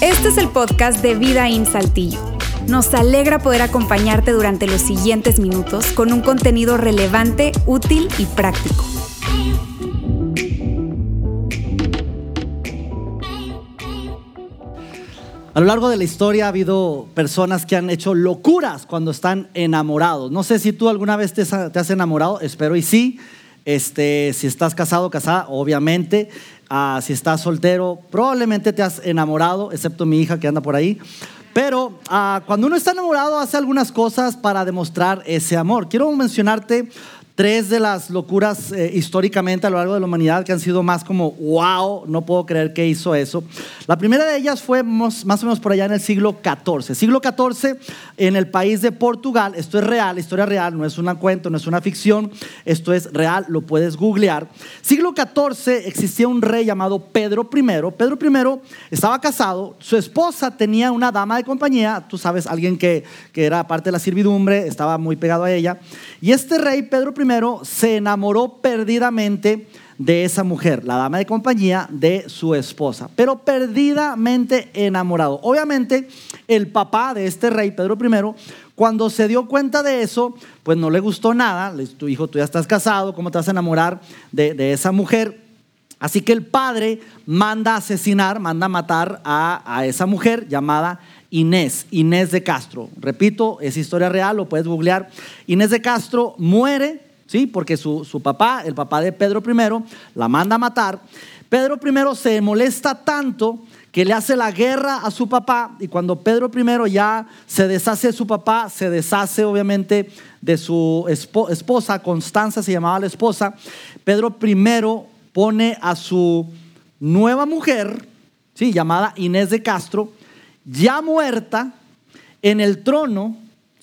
Este es el podcast de Vida en Saltillo. Nos alegra poder acompañarte durante los siguientes minutos con un contenido relevante, útil y práctico. A lo largo de la historia ha habido personas que han hecho locuras cuando están enamorados. No sé si tú alguna vez te, has enamorado, espero y sí. Este, si estás casado, casada, obviamente. Ah, si estás soltero, probablemente te has enamorado, excepto mi hija que anda por ahí. Pero ah, cuando uno está enamorado hace algunas cosas para demostrar ese amor. Quiero mencionarte tres de las locuras eh, históricamente a lo largo de la humanidad que han sido más como, wow, no puedo creer que hizo eso. La primera de ellas fue más, o menos por allá en el siglo XIV. Siglo XIV en el país de Portugal, esto es real, historia real, no es una cuento, no es una ficción, esto es real, lo puedes googlear. Siglo XIV existía un rey llamado Pedro I. Pedro I estaba casado, su esposa tenía una dama de compañía, tú sabes, alguien que, que era parte de la servidumbre, estaba muy pegado a ella. Y este rey, Pedro I, se enamoró perdidamente de esa mujer, la dama de compañía de su esposa, pero perdidamente enamorado. Obviamente, el papá de este rey, Pedro I, cuando se dio cuenta de eso, pues no le gustó nada. Tu hijo, tú ya estás casado, ¿cómo te vas a enamorar de, de esa mujer? Así que el padre manda a asesinar, manda a matar a, a esa mujer llamada Inés, Inés de Castro. Repito, es historia real, lo puedes googlear. Inés de Castro muere ¿sí? Porque su, papá, el papá de Pedro I, la manda a matar. Pedro I se molesta tanto que le hace la guerra a su papá y cuando Pedro I ya se deshace de su papá, se deshace obviamente de su esposa, Constanza se llamaba la esposa, Pedro I pone a su nueva mujer, ¿sí? llamada Inés de Castro, ya muerta, en el trono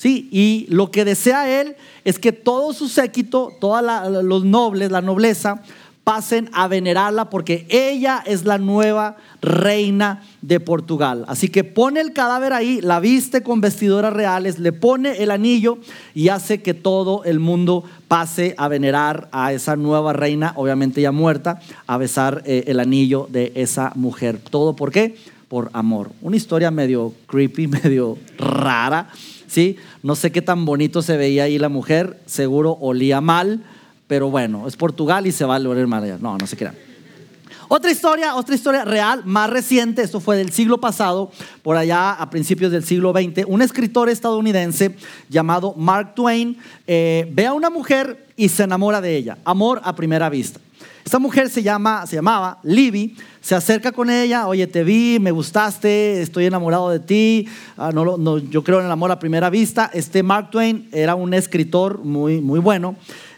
Sí, y lo que desea él es que todo su séquito, todos los nobles, la nobleza, pasen a venerarla porque ella es la nueva reina de Portugal. Así que pone el cadáver ahí, la viste con vestiduras reales, le pone el anillo y hace que todo el mundo pase a venerar a esa nueva reina, obviamente ya muerta, a besar eh, el anillo de esa mujer. ¿Todo por qué? Por amor. Una historia medio creepy, medio rara ¿sí? No sé qué tan bonito se veía ahí la mujer, seguro olía mal, pero bueno, es Portugal y se va a oler mal. No, no se crean. Otra historia, otra historia real, más reciente, esto fue del siglo pasado, por allá a principios del siglo XX, un escritor estadounidense llamado Mark Twain eh, ve a una mujer y se enamora de ella, amor a primera vista. Esta mujer se, llama, se llamaba Libby, se acerca con ella, oye, te vi, me gustaste, estoy enamorado de ti, ah, no, yo creo en el amor a primera vista. Este Mark Twain era un escritor muy, muy bueno.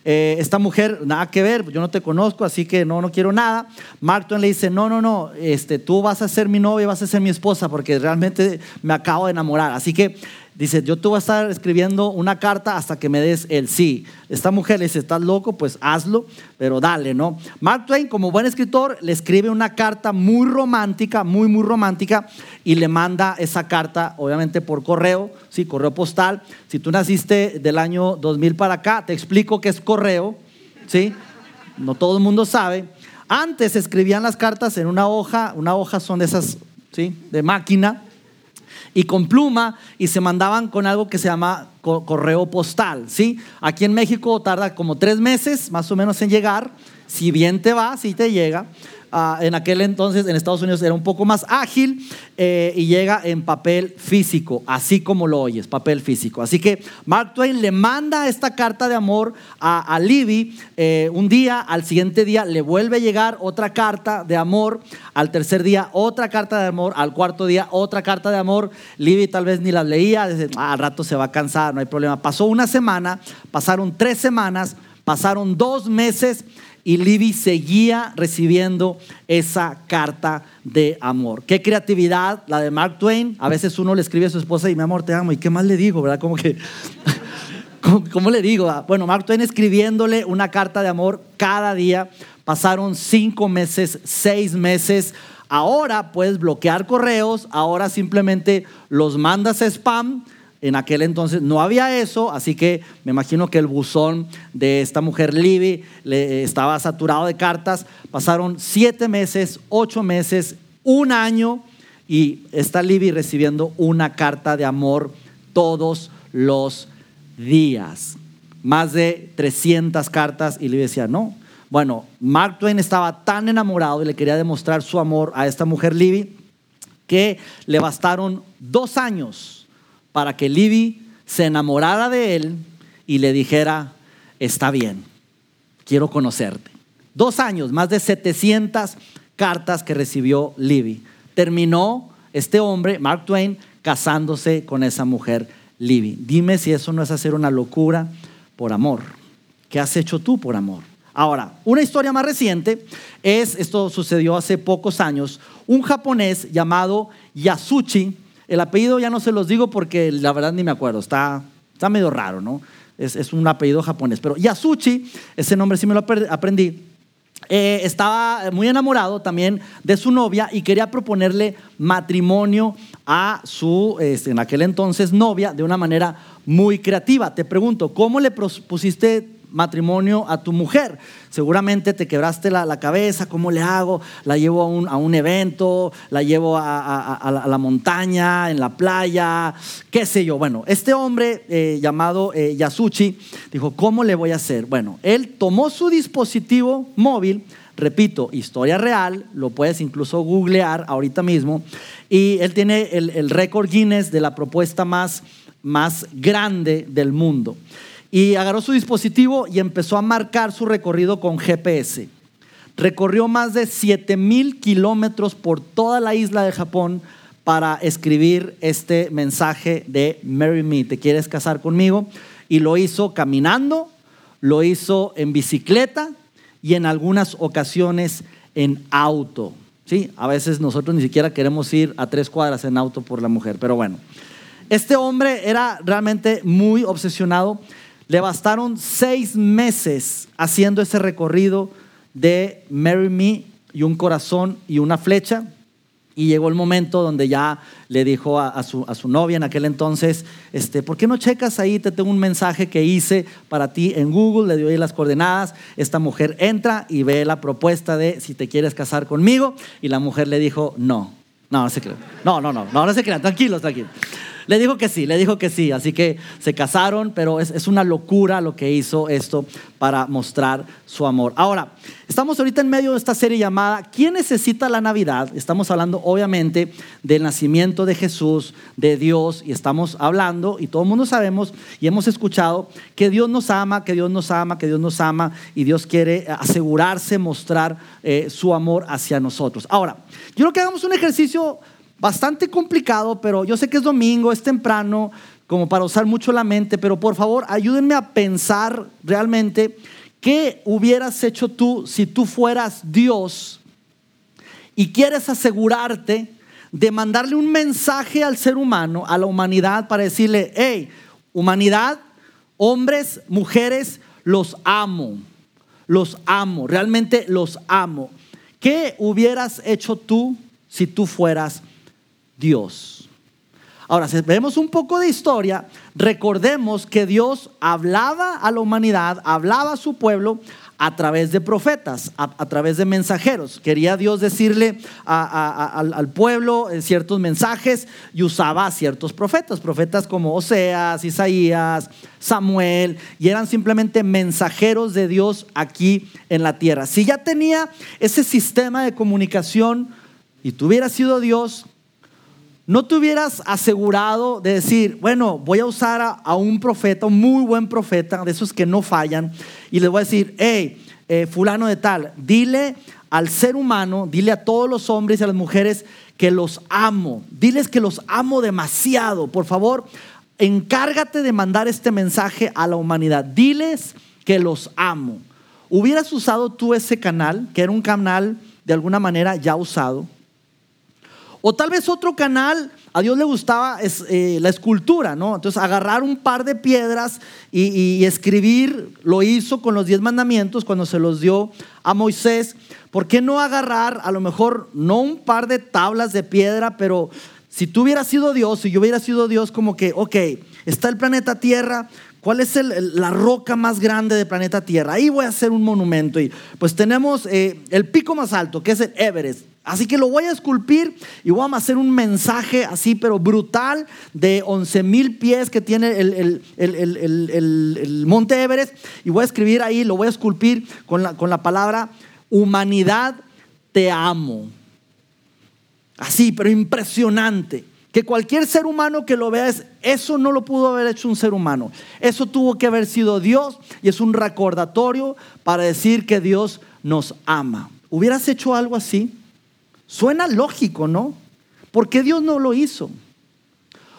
Eh, esta mujer, nada que ver, yo no te conozco, así que no, no quiero nada. Mark Twain le dice, no, no, no, este, tú vas a ser mi novia, vas a ser mi esposa, porque realmente me acabo de enamorar. Así que Dice, yo te voy a estar escribiendo una carta hasta que me des el sí. Esta mujer le dice, estás loco, pues hazlo, pero dale, ¿no? Mark Twain, como buen escritor, le escribe una carta muy romántica, muy, muy romántica, y le manda esa carta, obviamente por correo, sí, correo postal. Si tú naciste del año 2000 para acá, te explico qué es correo, ¿sí? No todo el mundo sabe. Antes escribían las cartas en una hoja, una hoja son esas, ¿sí? De máquina y con pluma y se mandaban con algo que se llama correo postal, ¿sí? Aquí en México tarda como tres meses más o menos en llegar, si bien te va, si te llega. Ah, en aquel entonces en Estados Unidos era un poco más ágil eh, y llega en papel físico, así como lo oyes, papel físico. Así que Mark Twain le manda esta carta de amor a, Libby eh, un día, al siguiente día le vuelve a llegar otra carta de amor, al tercer día otra carta de amor, al cuarto día otra carta de amor. Libby tal vez ni las leía, ah, al rato se va a cansar, no hay problema. Pasó una semana, pasaron tres semanas, pasaron dos meses y Libby seguía recibiendo esa carta de amor. Qué creatividad la de Mark Twain. A veces uno le escribe a su esposa y mi amor te amo. ¿Y qué más le digo? ¿Verdad? Como que, ¿cómo, le digo? Ah, bueno, Mark Twain escribiéndole una carta de amor cada día. Pasaron cinco meses, seis meses. Ahora puedes bloquear correos, ahora simplemente los mandas spam En aquel entonces no había eso, así que me imagino que el buzón de esta mujer Libby le, estaba saturado de cartas. Pasaron siete meses, ocho meses, un año y está Libby recibiendo una carta de amor todos los días. Más de 300 cartas y Libby decía, no. Bueno, Mark Twain estaba tan enamorado y le quería demostrar su amor a esta mujer Libby que le bastaron dos años para que Libby se enamorara de él y le dijera, está bien, quiero conocerte. Dos años, más de 700 cartas que recibió Libby. Terminó este hombre, Mark Twain, casándose con esa mujer Libby. Dime si eso no es hacer una locura por amor. ¿Qué has hecho tú por amor? Ahora, una historia más reciente es, esto sucedió hace pocos años, un japonés llamado Yasuchi, el apellido ya no se los digo porque la verdad ni me acuerdo, está, está medio raro, ¿no? Es, es un apellido japonés, pero Yasuchi, ese nombre sí me lo aprendí, eh, estaba muy enamorado también de su novia y quería proponerle matrimonio a su, este, en aquel entonces, novia de una manera muy creativa. Te pregunto, ¿cómo le propusiste matrimonio a tu mujer. Seguramente te quebraste la, cabeza, ¿cómo le hago? La llevo a un, evento, la llevo a, la montaña, en la playa, qué sé yo. Bueno, este hombre eh, llamado eh, Yasuchi dijo, ¿cómo le voy a hacer? Bueno, él tomó su dispositivo móvil, repito, historia real, lo puedes incluso googlear ahorita mismo, y él tiene el, el récord Guinness de la propuesta más, más grande del mundo y agarró su dispositivo y empezó a marcar su recorrido con GPS. Recorrió más de 7 mil kilómetros por toda la isla de Japón para escribir este mensaje de Marry Me, ¿te quieres casar conmigo? Y lo hizo caminando, lo hizo en bicicleta y en algunas ocasiones en auto. ¿Sí? A veces nosotros ni siquiera queremos ir a tres cuadras en auto por la mujer, pero bueno. Este hombre era realmente muy obsesionado le bastaron seis meses haciendo ese recorrido de Marry Me y un corazón y una flecha. Y llegó el momento donde ya le dijo a, su, a, su, novia en aquel entonces, este, ¿por qué no checas ahí? Te tengo un mensaje que hice para ti en Google, le dio ahí las coordenadas. Esta mujer entra y ve la propuesta de si te quieres casar conmigo. Y la mujer le dijo, no, no, no se crean. No, no, no, no, no se crean, tranquilos, tranquilos. Le dijo que sí, le dijo que sí. Así que se casaron, pero es, una locura lo que hizo esto para mostrar su amor. Ahora, estamos ahorita en medio de esta serie llamada ¿Quién necesita la Navidad? Estamos hablando obviamente del nacimiento de Jesús, de Dios, y estamos hablando, y todo el mundo sabemos y hemos escuchado que Dios nos ama, que Dios nos ama, que Dios nos ama, y Dios quiere asegurarse, mostrar eh, su amor hacia nosotros. Ahora, yo creo que hagamos un ejercicio bastante complicado, pero yo sé que es domingo, es temprano, como para usar mucho la mente, pero por favor ayúdenme a pensar realmente qué hubieras hecho tú si tú fueras Dios y quieres asegurarte de mandarle un mensaje al ser humano, a la humanidad, para decirle, hey, humanidad, hombres, mujeres, los amo, los amo, realmente los amo. ¿Qué hubieras hecho tú si tú fueras Dios. Ahora, si vemos un poco de historia, recordemos que Dios hablaba a la humanidad, hablaba a su pueblo a través de profetas, a, través de mensajeros. Quería Dios decirle al, pueblo eh, ciertos mensajes y usaba a ciertos profetas, profetas como Oseas, Isaías, Samuel, y eran simplemente mensajeros de Dios aquí en la tierra. Si ya tenía ese sistema de comunicación y tuviera sido Dios, no te hubieras asegurado de decir, bueno, voy a usar a, un profeta, un muy buen profeta, de esos que no fallan, y le voy a decir, hey, eh, fulano de tal, dile al ser humano, dile a todos los hombres y a las mujeres que los amo, diles que los amo demasiado, por favor, encárgate de mandar este mensaje a la humanidad, diles que los amo. ¿Hubieras usado tú ese canal, que era un canal de alguna manera ya usado? O tal vez otro canal, a Dios le gustaba es, eh, la escultura, ¿no? Entonces agarrar un par de piedras y, escribir, lo hizo con los diez mandamientos cuando se los dio a Moisés. ¿Por qué no agarrar a lo mejor no un par de tablas de piedra, pero si tú hubieras sido Dios, si yo hubiera sido Dios, como que, ok, está el planeta Tierra, ¿cuál es la roca más grande del planeta Tierra? Ahí voy a hacer un monumento. Y pues tenemos eh, el pico más alto, que es el Everest. Así que lo voy a esculpir y voy a hacer un mensaje así, pero brutal, de 11 mil pies que tiene el, el, Monte Everest. Y voy a escribir ahí, lo voy a esculpir con la, con la palabra humanidad, te amo. Así, pero impresionante. Que cualquier ser humano que lo vea es, eso no lo pudo haber hecho un ser humano. Eso tuvo que haber sido Dios y es un recordatorio para decir que Dios nos ama. ¿Hubieras hecho algo así? Suena lógico, ¿no? ¿Por qué Dios no lo hizo?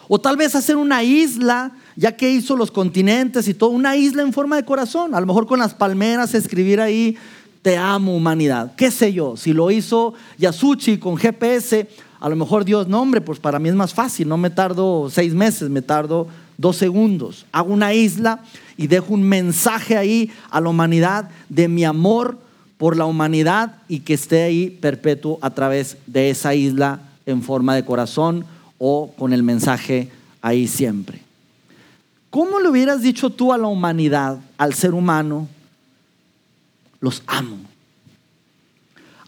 O tal vez hacer una isla, ya que hizo los continentes y todo, una isla en forma de corazón. A lo mejor con las palmeras, escribir ahí, te amo humanidad. ¿Qué sé yo? Si lo hizo Yasuchi con GPS, a lo mejor Dios, no hombre, pues para mí es más fácil, no me tardo seis meses, me tardo dos segundos. Hago una isla y dejo un mensaje ahí a la humanidad de mi amor por la humanidad y que esté ahí perpetuo a través de esa isla en forma de corazón o con el mensaje ahí siempre. ¿Cómo le hubieras dicho tú a la humanidad, al ser humano, los amo?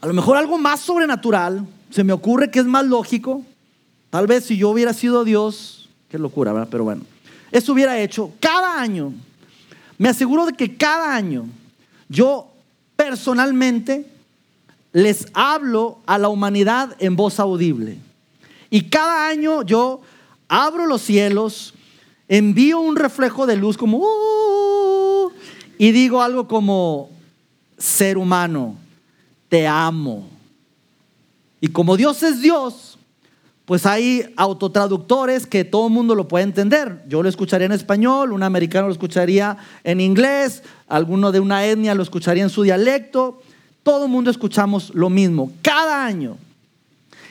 A lo mejor algo más sobrenatural, se me ocurre que es más lógico. Tal vez si yo hubiera sido Dios, qué locura, ¿verdad? Pero bueno, eso hubiera hecho cada año. Me aseguro de que cada año yo personalmente les hablo a la humanidad en voz audible. Y cada año yo abro los cielos, envío un reflejo de luz como, uh", y digo algo como, ser humano, te amo. Y como Dios es Dios, pues hay autotraductores que todo el mundo lo puede entender. Yo lo escucharía en español, un americano lo escucharía en inglés, alguno de una etnia lo escucharía en su dialecto. Todo el mundo escuchamos lo mismo. Cada año,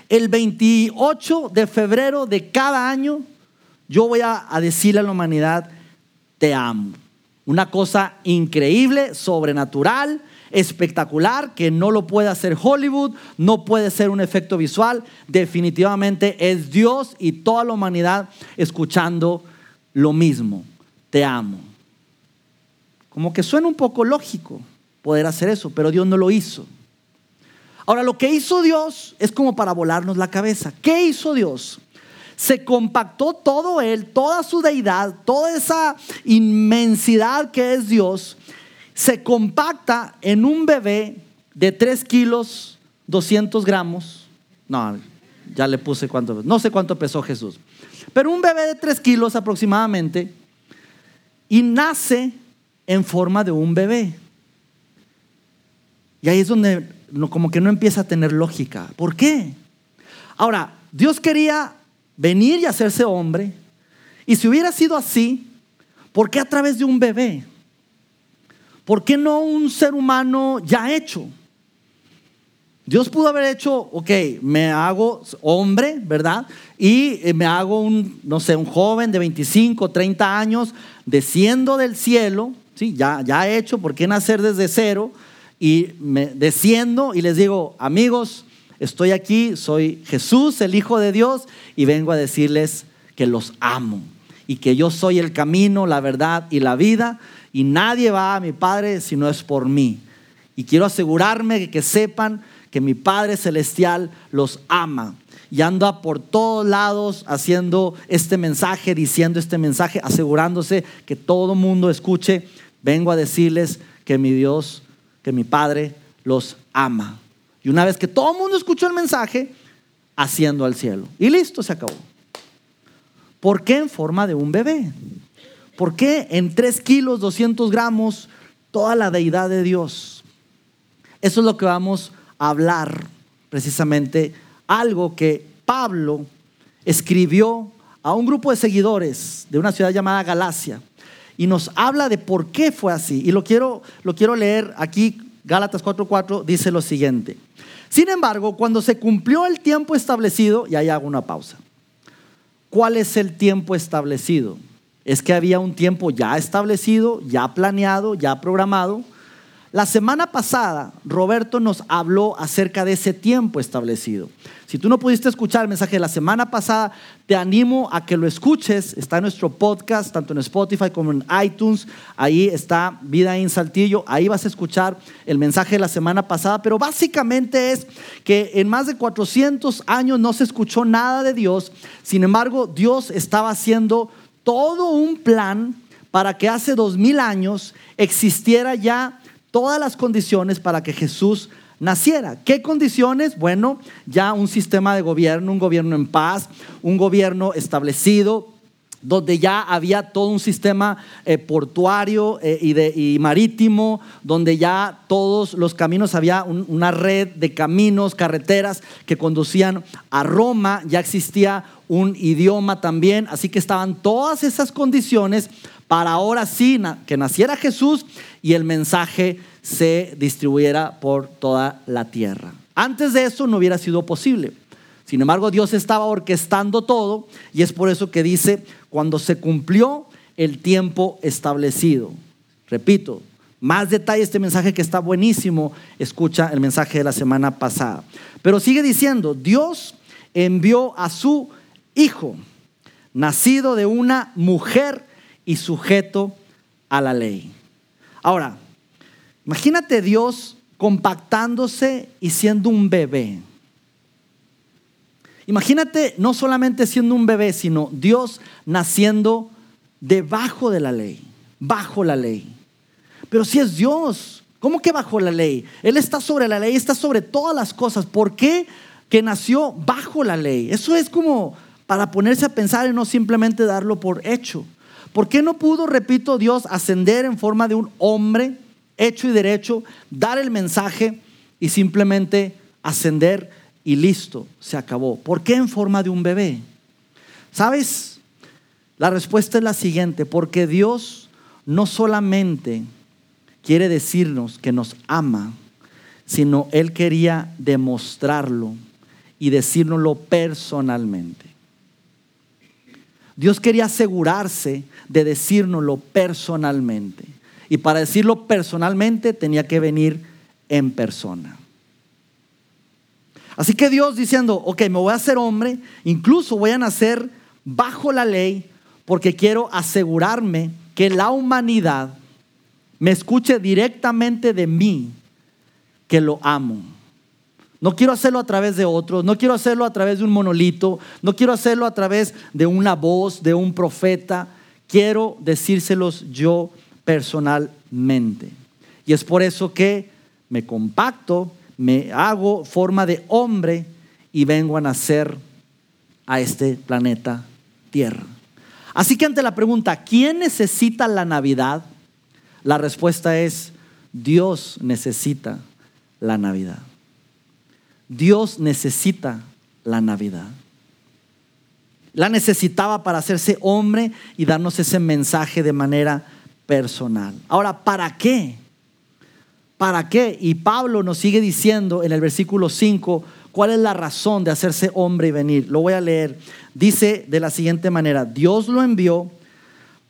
el 28 de febrero de cada año, yo voy a, a decirle a la humanidad, te amo. Una cosa increíble, sobrenatural, espectacular que no lo puede hacer Hollywood, no puede ser un efecto visual, definitivamente es Dios y toda la humanidad escuchando lo mismo. Te amo. Como que suena un poco lógico poder hacer eso, pero Dios no lo hizo. Ahora, lo que hizo Dios es como para volarnos la cabeza. ¿Qué hizo Dios? Se compactó todo Él, toda su deidad, toda esa inmensidad que es Dios, se compacta en un bebé de 3 kilos 200 gramos. No, ya le puse cuánto, no sé cuánto pesó Jesús. Pero un bebé de 3 kilos aproximadamente y nace en forma de un bebé. Y ahí es donde como que no empieza a tener lógica. ¿Por qué? Ahora, Dios quería venir y hacerse hombre. Y si hubiera sido así, ¿por qué a través de un bebé? ¿Por qué no un ser humano ya hecho? Dios pudo haber hecho, ok, me hago hombre, ¿verdad? Y eh, me hago un, no sé, un joven de 25, 30 años, desciendo del cielo, ¿sí? Ya, ya hecho, ¿por qué nacer desde cero? Y me desciendo y les digo, amigos, estoy aquí, soy Jesús, el Hijo de Dios, y vengo a decirles que los amo y que yo soy el camino, la verdad y la vida y nadie va a mi Padre si no es por mí. Y quiero asegurarme de que sepan que mi Padre Celestial los ama y anda por todos lados haciendo este mensaje, diciendo este mensaje, asegurándose que todo mundo escuche. Vengo a decirles que mi Dios, que mi Padre los ama. Y una vez que todo el mundo escuchó el mensaje, haciendo al cielo. Y listo, se acabó. ¿Por qué en forma de un bebé? ¿Por qué en 3 kilos, 200 gramos, toda la deidad de Dios? Eso es lo que vamos a hablar precisamente, algo que Pablo escribió a un grupo de seguidores de una ciudad llamada Galacia y nos habla de por qué fue así. Y lo quiero, lo quiero leer aquí, Gálatas 4:4 dice lo siguiente. Sin embargo, cuando se cumplió el tiempo establecido, y ahí hago una pausa. ¿Cuál es el tiempo establecido? Es que había un tiempo ya establecido, ya planeado, ya programado. la semana pasada Roberto nos habló acerca de ese tiempo establecido. Si tú no pudiste escuchar el mensaje de la semana pasada, te animo a que lo escuches. Está en nuestro podcast, tanto en Spotify como en iTunes. Ahí está Vida en Saltillo. Ahí vas a escuchar el mensaje de la semana pasada. Pero básicamente es que en más de 400 años no se escuchó nada de Dios. Sin embargo, Dios estaba haciendo todo un plan para que hace dos mil años existiera ya todas las condiciones para que Jesús naciera. ¿Qué condiciones? Bueno, ya un sistema de gobierno, un gobierno en paz, un gobierno establecido, donde ya había todo un sistema eh, portuario eh, y, marítimo, donde ya todos los caminos, había una red de caminos, carreteras que conducían a Roma, ya existía un idioma también, así que estaban todas esas condiciones para ahora sí que naciera Jesús y el mensaje se distribuyera por toda la tierra. Antes de eso no hubiera sido posible. Sin embargo, Dios estaba orquestando todo y es por eso que dice, cuando se cumplió el tiempo establecido. Repito, más detalle este mensaje que está buenísimo, escucha el mensaje de la semana pasada. Pero sigue diciendo, Dios envió a su Hijo, nacido de una mujer y sujeto a la ley. Ahora, imagínate Dios compactándose y siendo un bebé. Imagínate no solamente siendo un bebé, sino Dios naciendo debajo de la ley, bajo la ley. Pero si es Dios, ¿cómo que bajo la ley? Él está sobre la ley, está sobre todas las cosas. ¿Por qué que nació bajo la ley? Eso es como para ponerse a pensar y no simplemente darlo por hecho. ¿Por qué no pudo, repito, Dios ascender en forma de un hombre hecho y derecho, dar el mensaje y simplemente ascender y listo, se acabó? ¿Por qué en forma de un bebé? ¿Sabes? La respuesta es la siguiente, porque Dios no solamente quiere decirnos que nos ama, sino Él quería demostrarlo y decírnoslo personalmente. Dios quería asegurarse de decírnoslo personalmente. Y para decirlo personalmente tenía que venir en persona. Así que Dios diciendo, ok, me voy a hacer hombre, incluso voy a nacer bajo la ley, porque quiero asegurarme que la humanidad me escuche directamente de mí, que lo amo. No quiero hacerlo a través de otros, no quiero hacerlo a través de un monolito, no quiero hacerlo a través de una voz, de un profeta. Quiero decírselos yo personalmente. Y es por eso que me compacto, me hago forma de hombre y vengo a nacer a este planeta Tierra. Así que ante la pregunta, ¿quién necesita la Navidad? La respuesta es, Dios necesita la Navidad. Dios necesita la Navidad. La necesitaba para hacerse hombre y darnos ese mensaje de manera personal. Ahora, ¿para qué? ¿Para qué? Y Pablo nos sigue diciendo en el versículo 5 cuál es la razón de hacerse hombre y venir. Lo voy a leer. Dice de la siguiente manera, Dios lo envió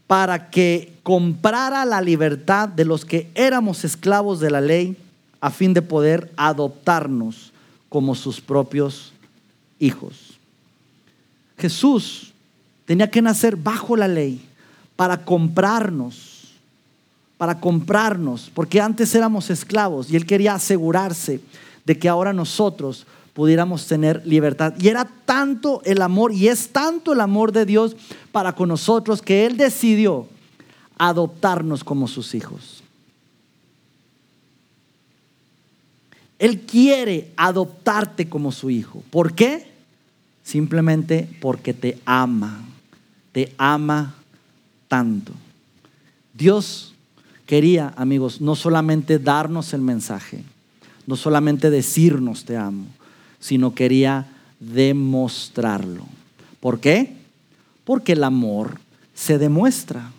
para que comprara la libertad de los que éramos esclavos de la ley a fin de poder adoptarnos como sus propios hijos. Jesús tenía que nacer bajo la ley para comprarnos, para comprarnos, porque antes éramos esclavos y Él quería asegurarse de que ahora nosotros pudiéramos tener libertad. Y era tanto el amor, y es tanto el amor de Dios para con nosotros, que Él decidió adoptarnos como sus hijos. Él quiere adoptarte como su hijo. ¿Por qué? Simplemente porque te ama. Te ama tanto. Dios quería, amigos, no solamente darnos el mensaje, no solamente decirnos te amo, sino quería demostrarlo. ¿Por qué? Porque el amor se demuestra.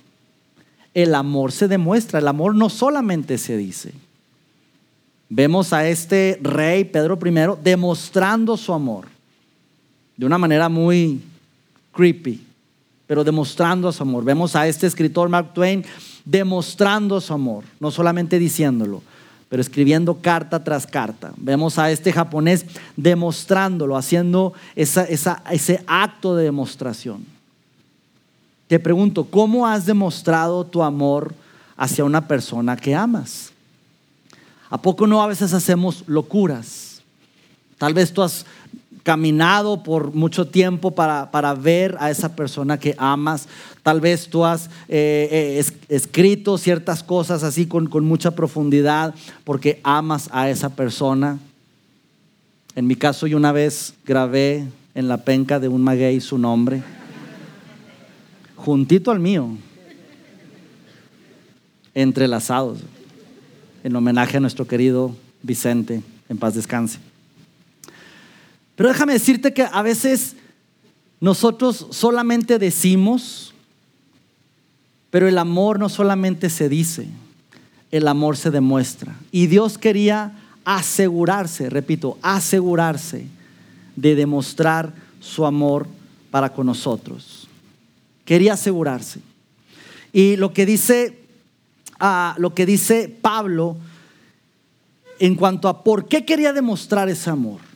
El amor se demuestra. El amor no solamente se dice. Vemos a este rey Pedro I demostrando su amor de una manera muy creepy, pero demostrando su amor. Vemos a este escritor Mark Twain demostrando su amor, no solamente diciéndolo, pero escribiendo carta tras carta. Vemos a este japonés demostrándolo, haciendo ese acto de demostración. Te pregunto, ¿cómo has demostrado tu amor hacia una persona que amas? ¿A poco no a veces hacemos locuras? Tal vez tú has caminado por mucho tiempo para, para, ver a esa persona que amas. Tal vez tú has eh, eh, escrito ciertas cosas así con, con mucha profundidad porque amas a esa persona. En mi caso, yo una vez grabé en la penca de un maguey su nombre, juntito al mío, entrelazados, en homenaje a nuestro querido Vicente, en paz descanse. Pero déjame decirte que a veces nosotros solamente decimos, pero el amor no solamente se dice, el amor se demuestra. Y Dios quería asegurarse, repito, asegurarse de demostrar su amor para con nosotros. Quería asegurarse. Y lo que dice, ah, lo que dice Pablo en cuanto a por qué quería demostrar ese amor.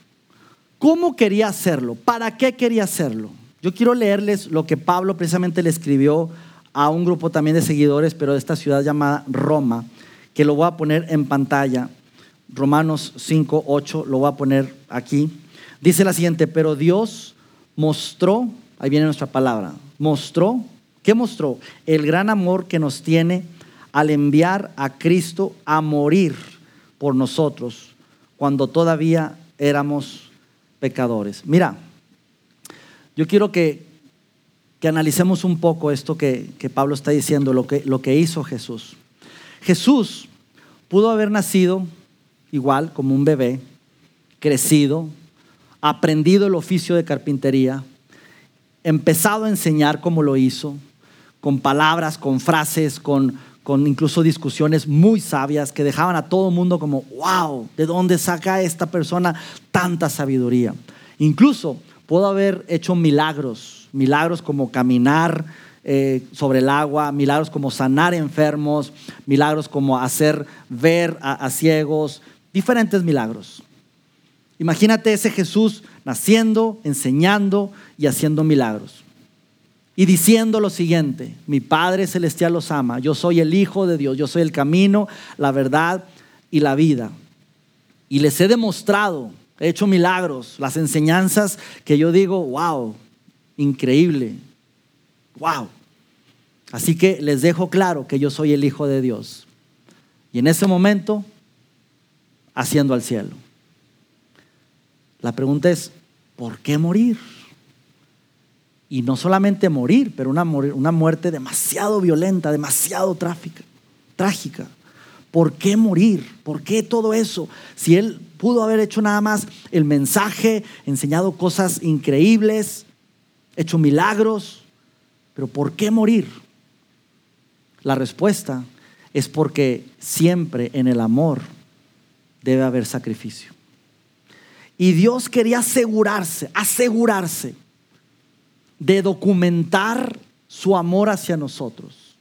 ¿Cómo quería hacerlo? ¿Para qué quería hacerlo? Yo quiero leerles lo que Pablo precisamente le escribió a un grupo también de seguidores, pero de esta ciudad llamada Roma, que lo voy a poner en pantalla. Romanos 5, 8, lo voy a poner aquí. Dice la siguiente, pero Dios mostró, ahí viene nuestra palabra, mostró, ¿qué mostró? El gran amor que nos tiene al enviar a Cristo a morir por nosotros cuando todavía éramos pecadores. Mira, yo quiero que, que analicemos un poco esto que, que, Pablo está diciendo, lo que, lo que hizo Jesús. Jesús pudo haber nacido igual como un bebé, crecido, aprendido el oficio de carpintería, empezado a enseñar como lo hizo, con palabras, con frases, con, con incluso discusiones muy sabias que dejaban a todo el mundo como, wow, ¿de dónde saca esta persona tanta sabiduría? Incluso pudo haber hecho milagros, milagros como caminar eh, sobre el agua, milagros como sanar enfermos, milagros como hacer ver a ciegos, diferentes milagros. Imagínate ese Jesús naciendo, enseñando y haciendo milagros y diciendo lo siguiente, mi Padre Celestial los ama, yo soy el Hijo de Dios, yo soy el camino, la verdad y la vida. Y les he demostrado, he hecho milagros, las enseñanzas que yo digo, wow, increíble, wow. Así que les dejo claro que yo soy el Hijo de Dios. Y en ese momento, haciendo al cielo. La pregunta es, ¿por qué morir? Y no solamente morir, pero una, una muerte demasiado violenta, demasiado trágica, trágica. ¿Por qué morir? ¿Por qué todo eso? Si él pudo haber hecho nada más el mensaje, enseñado cosas increíbles, hecho milagros, pero ¿por qué morir? La respuesta es porque siempre en el amor debe haber sacrificio. Y Dios quería asegurarse, asegurarse de documentar su amor hacia nosotros.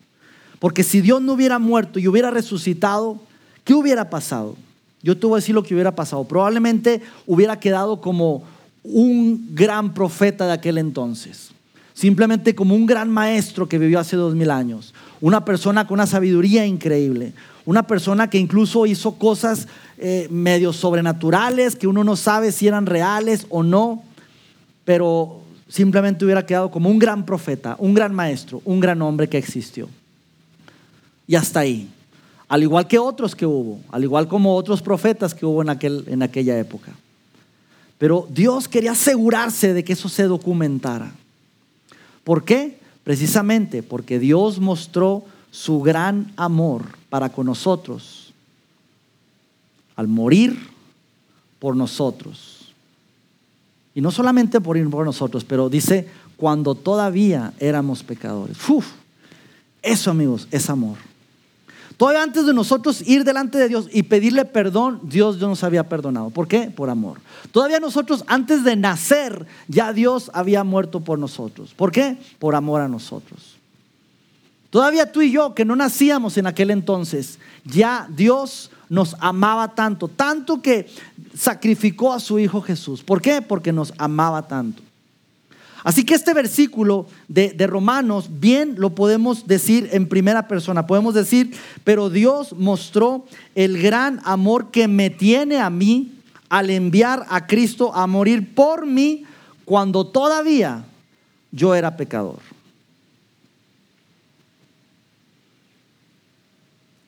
Porque si Dios no hubiera muerto y hubiera resucitado, ¿qué hubiera pasado? Yo te voy a decir lo que hubiera pasado. Probablemente hubiera quedado como un gran profeta de aquel entonces. Simplemente como un gran maestro que vivió hace dos mil años. Una persona con una sabiduría increíble. Una persona que incluso hizo cosas eh, medio sobrenaturales que uno no sabe si eran reales o no. Pero simplemente hubiera quedado como un gran profeta, un gran maestro, un gran hombre que existió. Y hasta ahí. Al igual que otros que hubo, al igual como otros profetas que hubo en, aquel, en aquella época. Pero Dios quería asegurarse de que eso se documentara. ¿Por qué? Precisamente porque Dios mostró su gran amor para con nosotros al morir por nosotros y no solamente por ir por nosotros, pero dice, cuando todavía éramos pecadores. Uf, eso amigos, es amor. Todavía antes de nosotros ir delante de Dios y pedirle perdón, Dios ya nos había perdonado. ¿Por qué? Por amor. Todavía nosotros antes de nacer, ya Dios había muerto por nosotros. ¿Por qué? Por amor a nosotros. Todavía tú y yo, que no nacíamos en aquel entonces, ya Dios nos amaba tanto, tanto que sacrificó a su Hijo Jesús. ¿Por qué? Porque nos amaba tanto. Así que este versículo de, Romanos bien lo podemos decir en primera persona. Podemos decir, pero Dios mostró el gran amor que me tiene a mí al enviar a Cristo a morir por mí cuando todavía yo era pecador.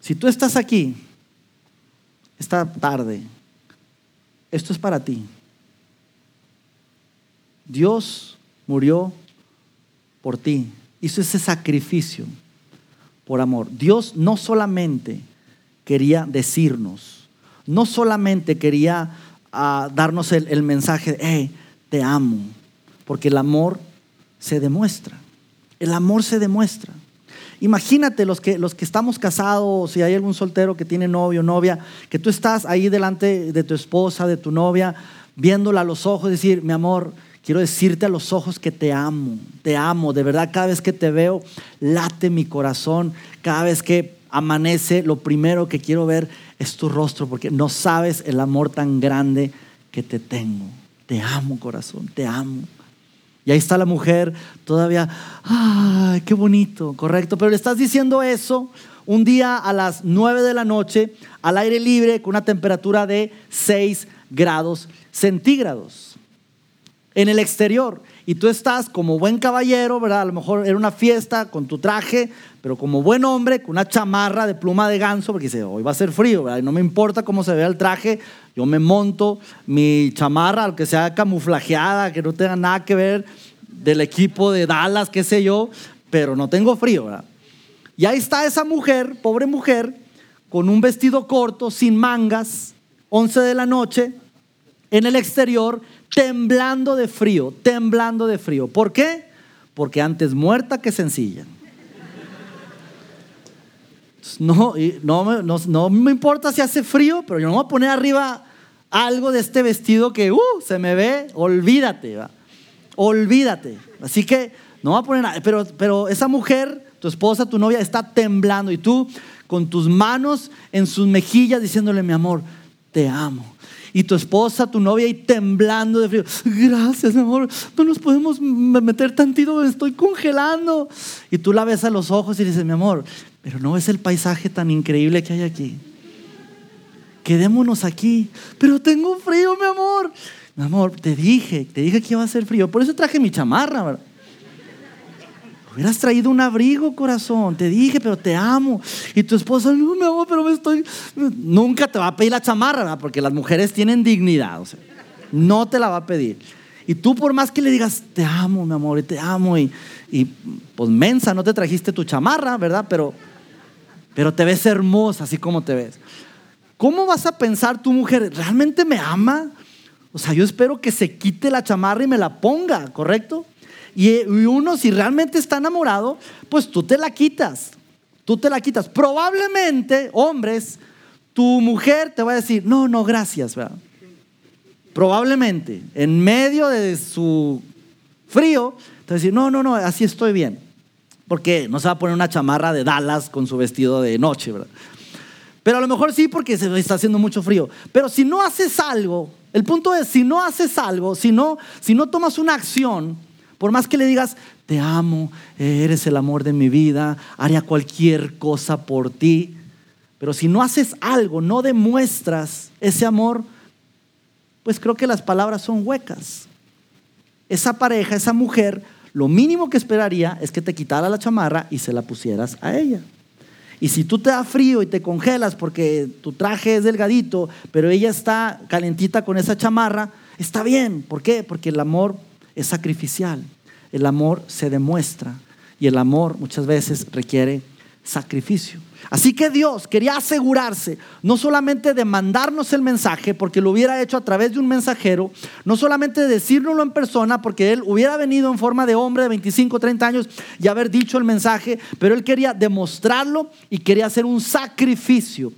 Si tú estás aquí esta tarde, esto es para ti. Dios murió por ti, hizo ese sacrificio por amor. Dios no solamente quería decirnos, no solamente quería ah, darnos el, mensaje, hey, te amo, porque el amor se demuestra, el amor se demuestra. Imagínate los que, los que estamos casados, si hay algún soltero que tiene novio o novia, que tú estás ahí delante de tu esposa, de tu novia, viéndola a los ojos, decir, mi amor, quiero decirte a los ojos que te amo, te amo, de verdad cada vez que te veo, late mi corazón, cada vez que amanece, lo primero que quiero ver es tu rostro, porque no sabes el amor tan grande que te tengo. Te amo, corazón, te amo. Y ahí está la mujer todavía, ¡ay, qué bonito! Correcto, pero le estás diciendo eso un día a las 9 de la noche, al aire libre, con una temperatura de 6 grados centígrados. En el exterior. Y tú estás como buen caballero, ¿verdad? A lo mejor era una fiesta con tu traje, pero como buen hombre, con una chamarra de pluma de ganso, porque dice, hoy va a ser frío, ¿verdad? Y no me importa cómo se vea el traje, yo me monto mi chamarra, aunque sea camuflajeada, que no tenga nada que ver del equipo de Dallas, qué sé yo, pero no tengo frío, ¿verdad? Y ahí está esa mujer, pobre mujer, con un vestido corto, sin mangas, 11 de la noche, en el exterior, temblando de frío, temblando de frío. ¿Por qué? Porque antes muerta que sencilla. No, no, no, me importa si hace frío, pero yo no voy a poner arriba algo de este vestido que uh, se me ve, olvídate, olvídate. Así que no voy a poner nada, pero, pero esa mujer, tu esposa, tu novia, está temblando y tú con tus manos en sus mejillas diciéndole, mi amor, te amo. Y tu esposa, tu novia, y temblando de frío. Gracias, mi amor. No nos podemos meter tantito, estoy congelando. Y tú la ves a los ojos y dices, mi amor, pero no es el paisaje tan increíble que hay aquí. Quedémonos aquí. Pero tengo frío, mi amor. Mi amor, te dije, te dije que iba a ser frío. Por eso traje mi chamarra, ¿verdad? Hubieras traído un abrigo, corazón. Te dije, pero te amo. Y tu esposa, no, mi amor, pero me estoy. Nunca te va a pedir la chamarra, ¿verdad? Porque las mujeres tienen dignidad. No te la va a pedir. Y tú, por más que le digas, te amo, mi amor, y te amo, y, y pues mensa, no te trajiste tu chamarra, ¿verdad? Pero pero te ves hermosa así como te ves. ¿Cómo vas a pensar tu mujer, realmente me ama? O sea, yo espero que se quite la chamarra y me la ponga, ¿correcto? Y uno, si realmente está enamorado, pues tú te la quitas. Tú te la quitas. Probablemente, hombres, tu mujer te va a decir, no, no, gracias, ¿verdad? Probablemente, en medio de su frío, te va a decir, no, no, no, así estoy bien. Porque no se va a poner una chamarra de Dallas con su vestido de noche, ¿verdad? Pero a lo mejor sí porque se está haciendo mucho frío. Pero si no haces algo, el punto es, si no haces algo, si no, si no tomas una acción, por más que le digas, te amo, eres el amor de mi vida, haría cualquier cosa por ti, pero si no haces algo, no demuestras ese amor, pues creo que las palabras son huecas. Esa pareja, esa mujer, lo mínimo que esperaría es que te quitara la chamarra y se la pusieras a ella. Y si tú te da frío y te congelas porque tu traje es delgadito, pero ella está calentita con esa chamarra, está bien. ¿Por qué? Porque el amor es sacrificial. El amor se demuestra y el amor muchas veces requiere sacrificio. Así que Dios quería asegurarse no solamente de mandarnos el mensaje, porque lo hubiera hecho a través de un mensajero, no solamente de decírnoslo en persona, porque Él hubiera venido en forma de hombre de 25, 30 años y haber dicho el mensaje, pero Él quería demostrarlo y quería hacer un sacrificio.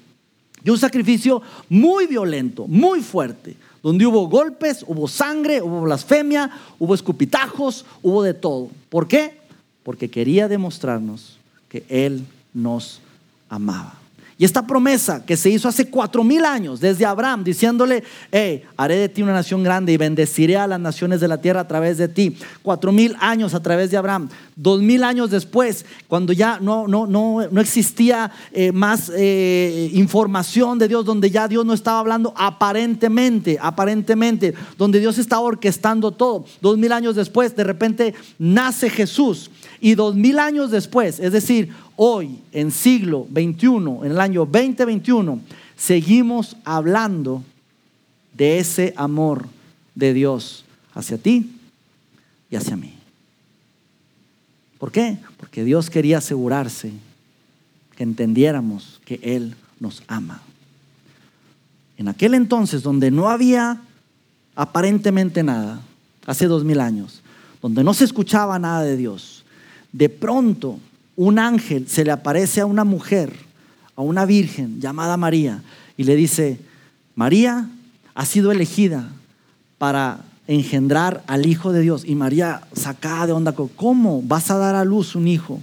Y un sacrificio muy violento, muy fuerte, donde hubo golpes, hubo sangre, hubo blasfemia, hubo escupitajos, hubo de todo. ¿Por qué? Porque quería demostrarnos que Él nos amaba. Y esta promesa que se hizo hace cuatro mil años, desde Abraham, diciéndole, hey, haré de ti una nación grande y bendeciré a las naciones de la tierra a través de ti. Cuatro mil años a través de Abraham. Dos mil años después, cuando ya no, no, no, no existía eh, más eh, información de Dios, donde ya Dios no estaba hablando aparentemente, aparentemente, donde Dios estaba orquestando todo. Dos mil años después, de repente nace Jesús. Y dos mil años después, es decir, hoy, en siglo XXI, en el año 2021, seguimos hablando de ese amor de Dios hacia ti y hacia mí. ¿Por qué? Porque Dios quería asegurarse que entendiéramos que Él nos ama. En aquel entonces, donde no había aparentemente nada, hace dos mil años, donde no se escuchaba nada de Dios, de pronto un ángel se le aparece a una mujer, a una virgen llamada María, y le dice, María ha sido elegida para engendrar al Hijo de Dios. Y María sacada de onda, ¿cómo vas a dar a luz un hijo?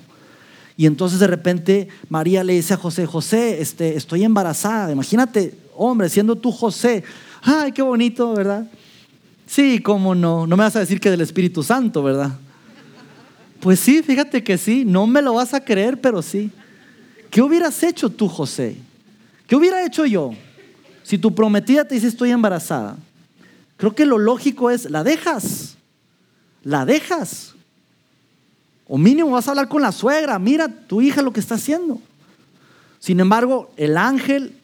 Y entonces de repente María le dice a José, José, este, estoy embarazada. Imagínate, hombre, siendo tú José. Ay, qué bonito, ¿verdad? Sí, cómo no. No me vas a decir que del Espíritu Santo, ¿verdad? Pues sí, fíjate que sí, no me lo vas a creer, pero sí. ¿Qué hubieras hecho tú, José? ¿Qué hubiera hecho yo? Si tu prometida te dice estoy embarazada, creo que lo lógico es, la dejas, la dejas. O mínimo vas a hablar con la suegra, mira tu hija lo que está haciendo. Sin embargo, el ángel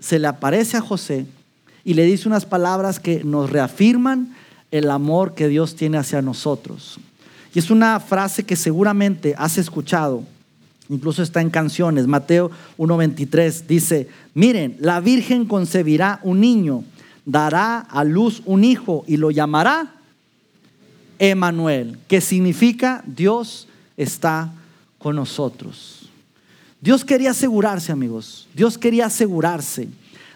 se le aparece a José y le dice unas palabras que nos reafirman el amor que Dios tiene hacia nosotros. Y es una frase que seguramente has escuchado, incluso está en canciones. Mateo 1.23 dice, miren, la Virgen concebirá un niño, dará a luz un hijo y lo llamará Emanuel, que significa Dios está con nosotros. Dios quería asegurarse, amigos, Dios quería asegurarse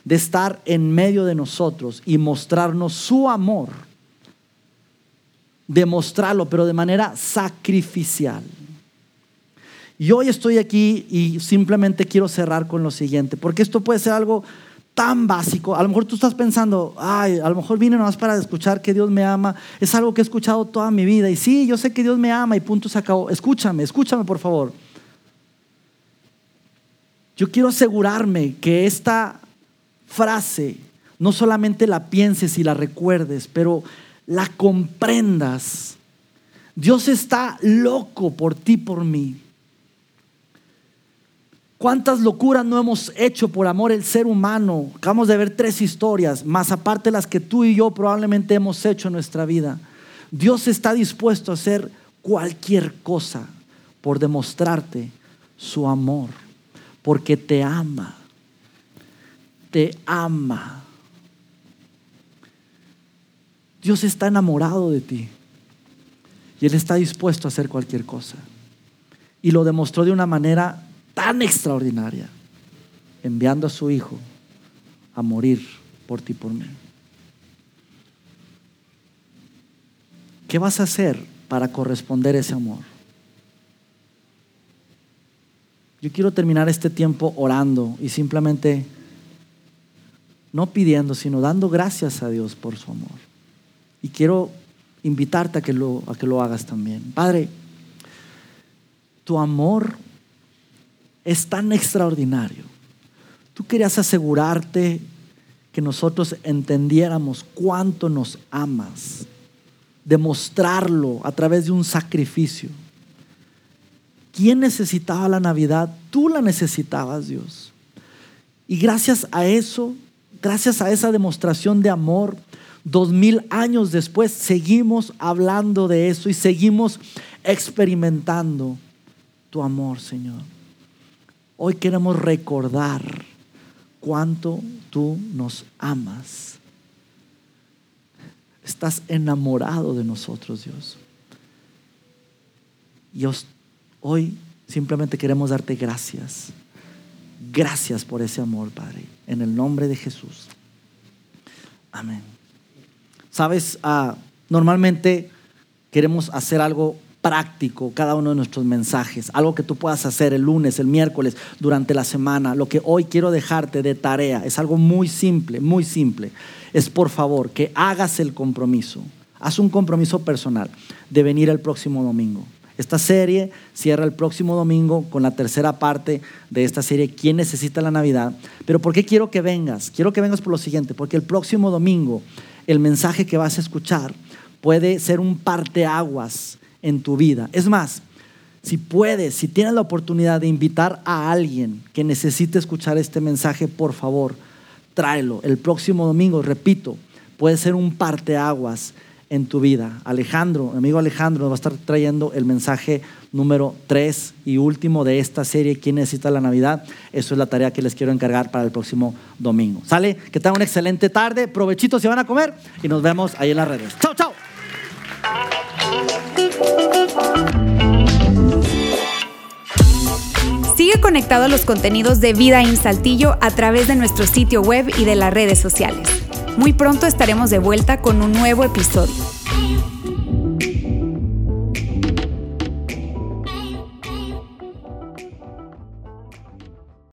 de estar en medio de nosotros y mostrarnos su amor demostrarlo, pero de manera sacrificial. Y hoy estoy aquí y simplemente quiero cerrar con lo siguiente, porque esto puede ser algo tan básico. A lo mejor tú estás pensando, ay, a lo mejor vine nomás para escuchar que Dios me ama. Es algo que he escuchado toda mi vida. Y sí, yo sé que Dios me ama y punto se acabó. Escúchame, escúchame por favor. Yo quiero asegurarme que esta frase no solamente la pienses y la recuerdes, pero la comprendas. Dios está loco por ti, por mí. ¿Cuántas locuras no hemos hecho por amor el ser humano? Acabamos de ver tres historias, más aparte las que tú y yo probablemente hemos hecho en nuestra vida. Dios está dispuesto a hacer cualquier cosa por demostrarte su amor, porque te ama, te ama. Dios está enamorado de ti y Él está dispuesto a hacer cualquier cosa. Y lo demostró de una manera tan extraordinaria, enviando a su Hijo a morir por ti, por mí. ¿Qué vas a hacer para corresponder ese amor? Yo quiero terminar este tiempo orando y simplemente no pidiendo, sino dando gracias a Dios por su amor. Y quiero invitarte a que lo, a que lo hagas también. Padre, tu amor es tan extraordinario. Tú querías asegurarte que nosotros entendiéramos cuánto nos amas, demostrarlo a través de un sacrificio. ¿Quién necesitaba la Navidad? Tú la necesitabas, Dios. Y gracias a eso, gracias a esa demostración de amor, Dos mil años después seguimos hablando de eso y seguimos experimentando tu amor, Señor. Hoy queremos recordar cuánto tú nos amas. Estás enamorado de nosotros, Dios. Y hoy simplemente queremos darte gracias. Gracias por ese amor, Padre. En el nombre de Jesús. Amén. Sabes, ah, normalmente queremos hacer algo práctico cada uno de nuestros mensajes, algo que tú puedas hacer el lunes, el miércoles, durante la semana. Lo que hoy quiero dejarte de tarea es algo muy simple, muy simple. Es por favor que hagas el compromiso, haz un compromiso personal de venir el próximo domingo. Esta serie cierra el próximo domingo con la tercera parte de esta serie, ¿Quién necesita la Navidad? Pero ¿por qué quiero que vengas? Quiero que vengas por lo siguiente, porque el próximo domingo el mensaje que vas a escuchar puede ser un parteaguas en tu vida. Es más, si puedes, si tienes la oportunidad de invitar a alguien que necesite escuchar este mensaje, por favor, tráelo. El próximo domingo, repito, puede ser un parteaguas en tu vida. Alejandro, amigo Alejandro, nos va a estar trayendo el mensaje número 3 y último de esta serie, ¿Quién necesita la Navidad? Eso es la tarea que les quiero encargar para el próximo domingo. ¿Sale? Que tengan una excelente tarde, provechitos si van a comer y nos vemos ahí en las redes. Chao, chao. Sigue conectado a los contenidos de Vida en Saltillo a través de nuestro sitio web y de las redes sociales. Muy pronto estaremos de vuelta con un nuevo episodio.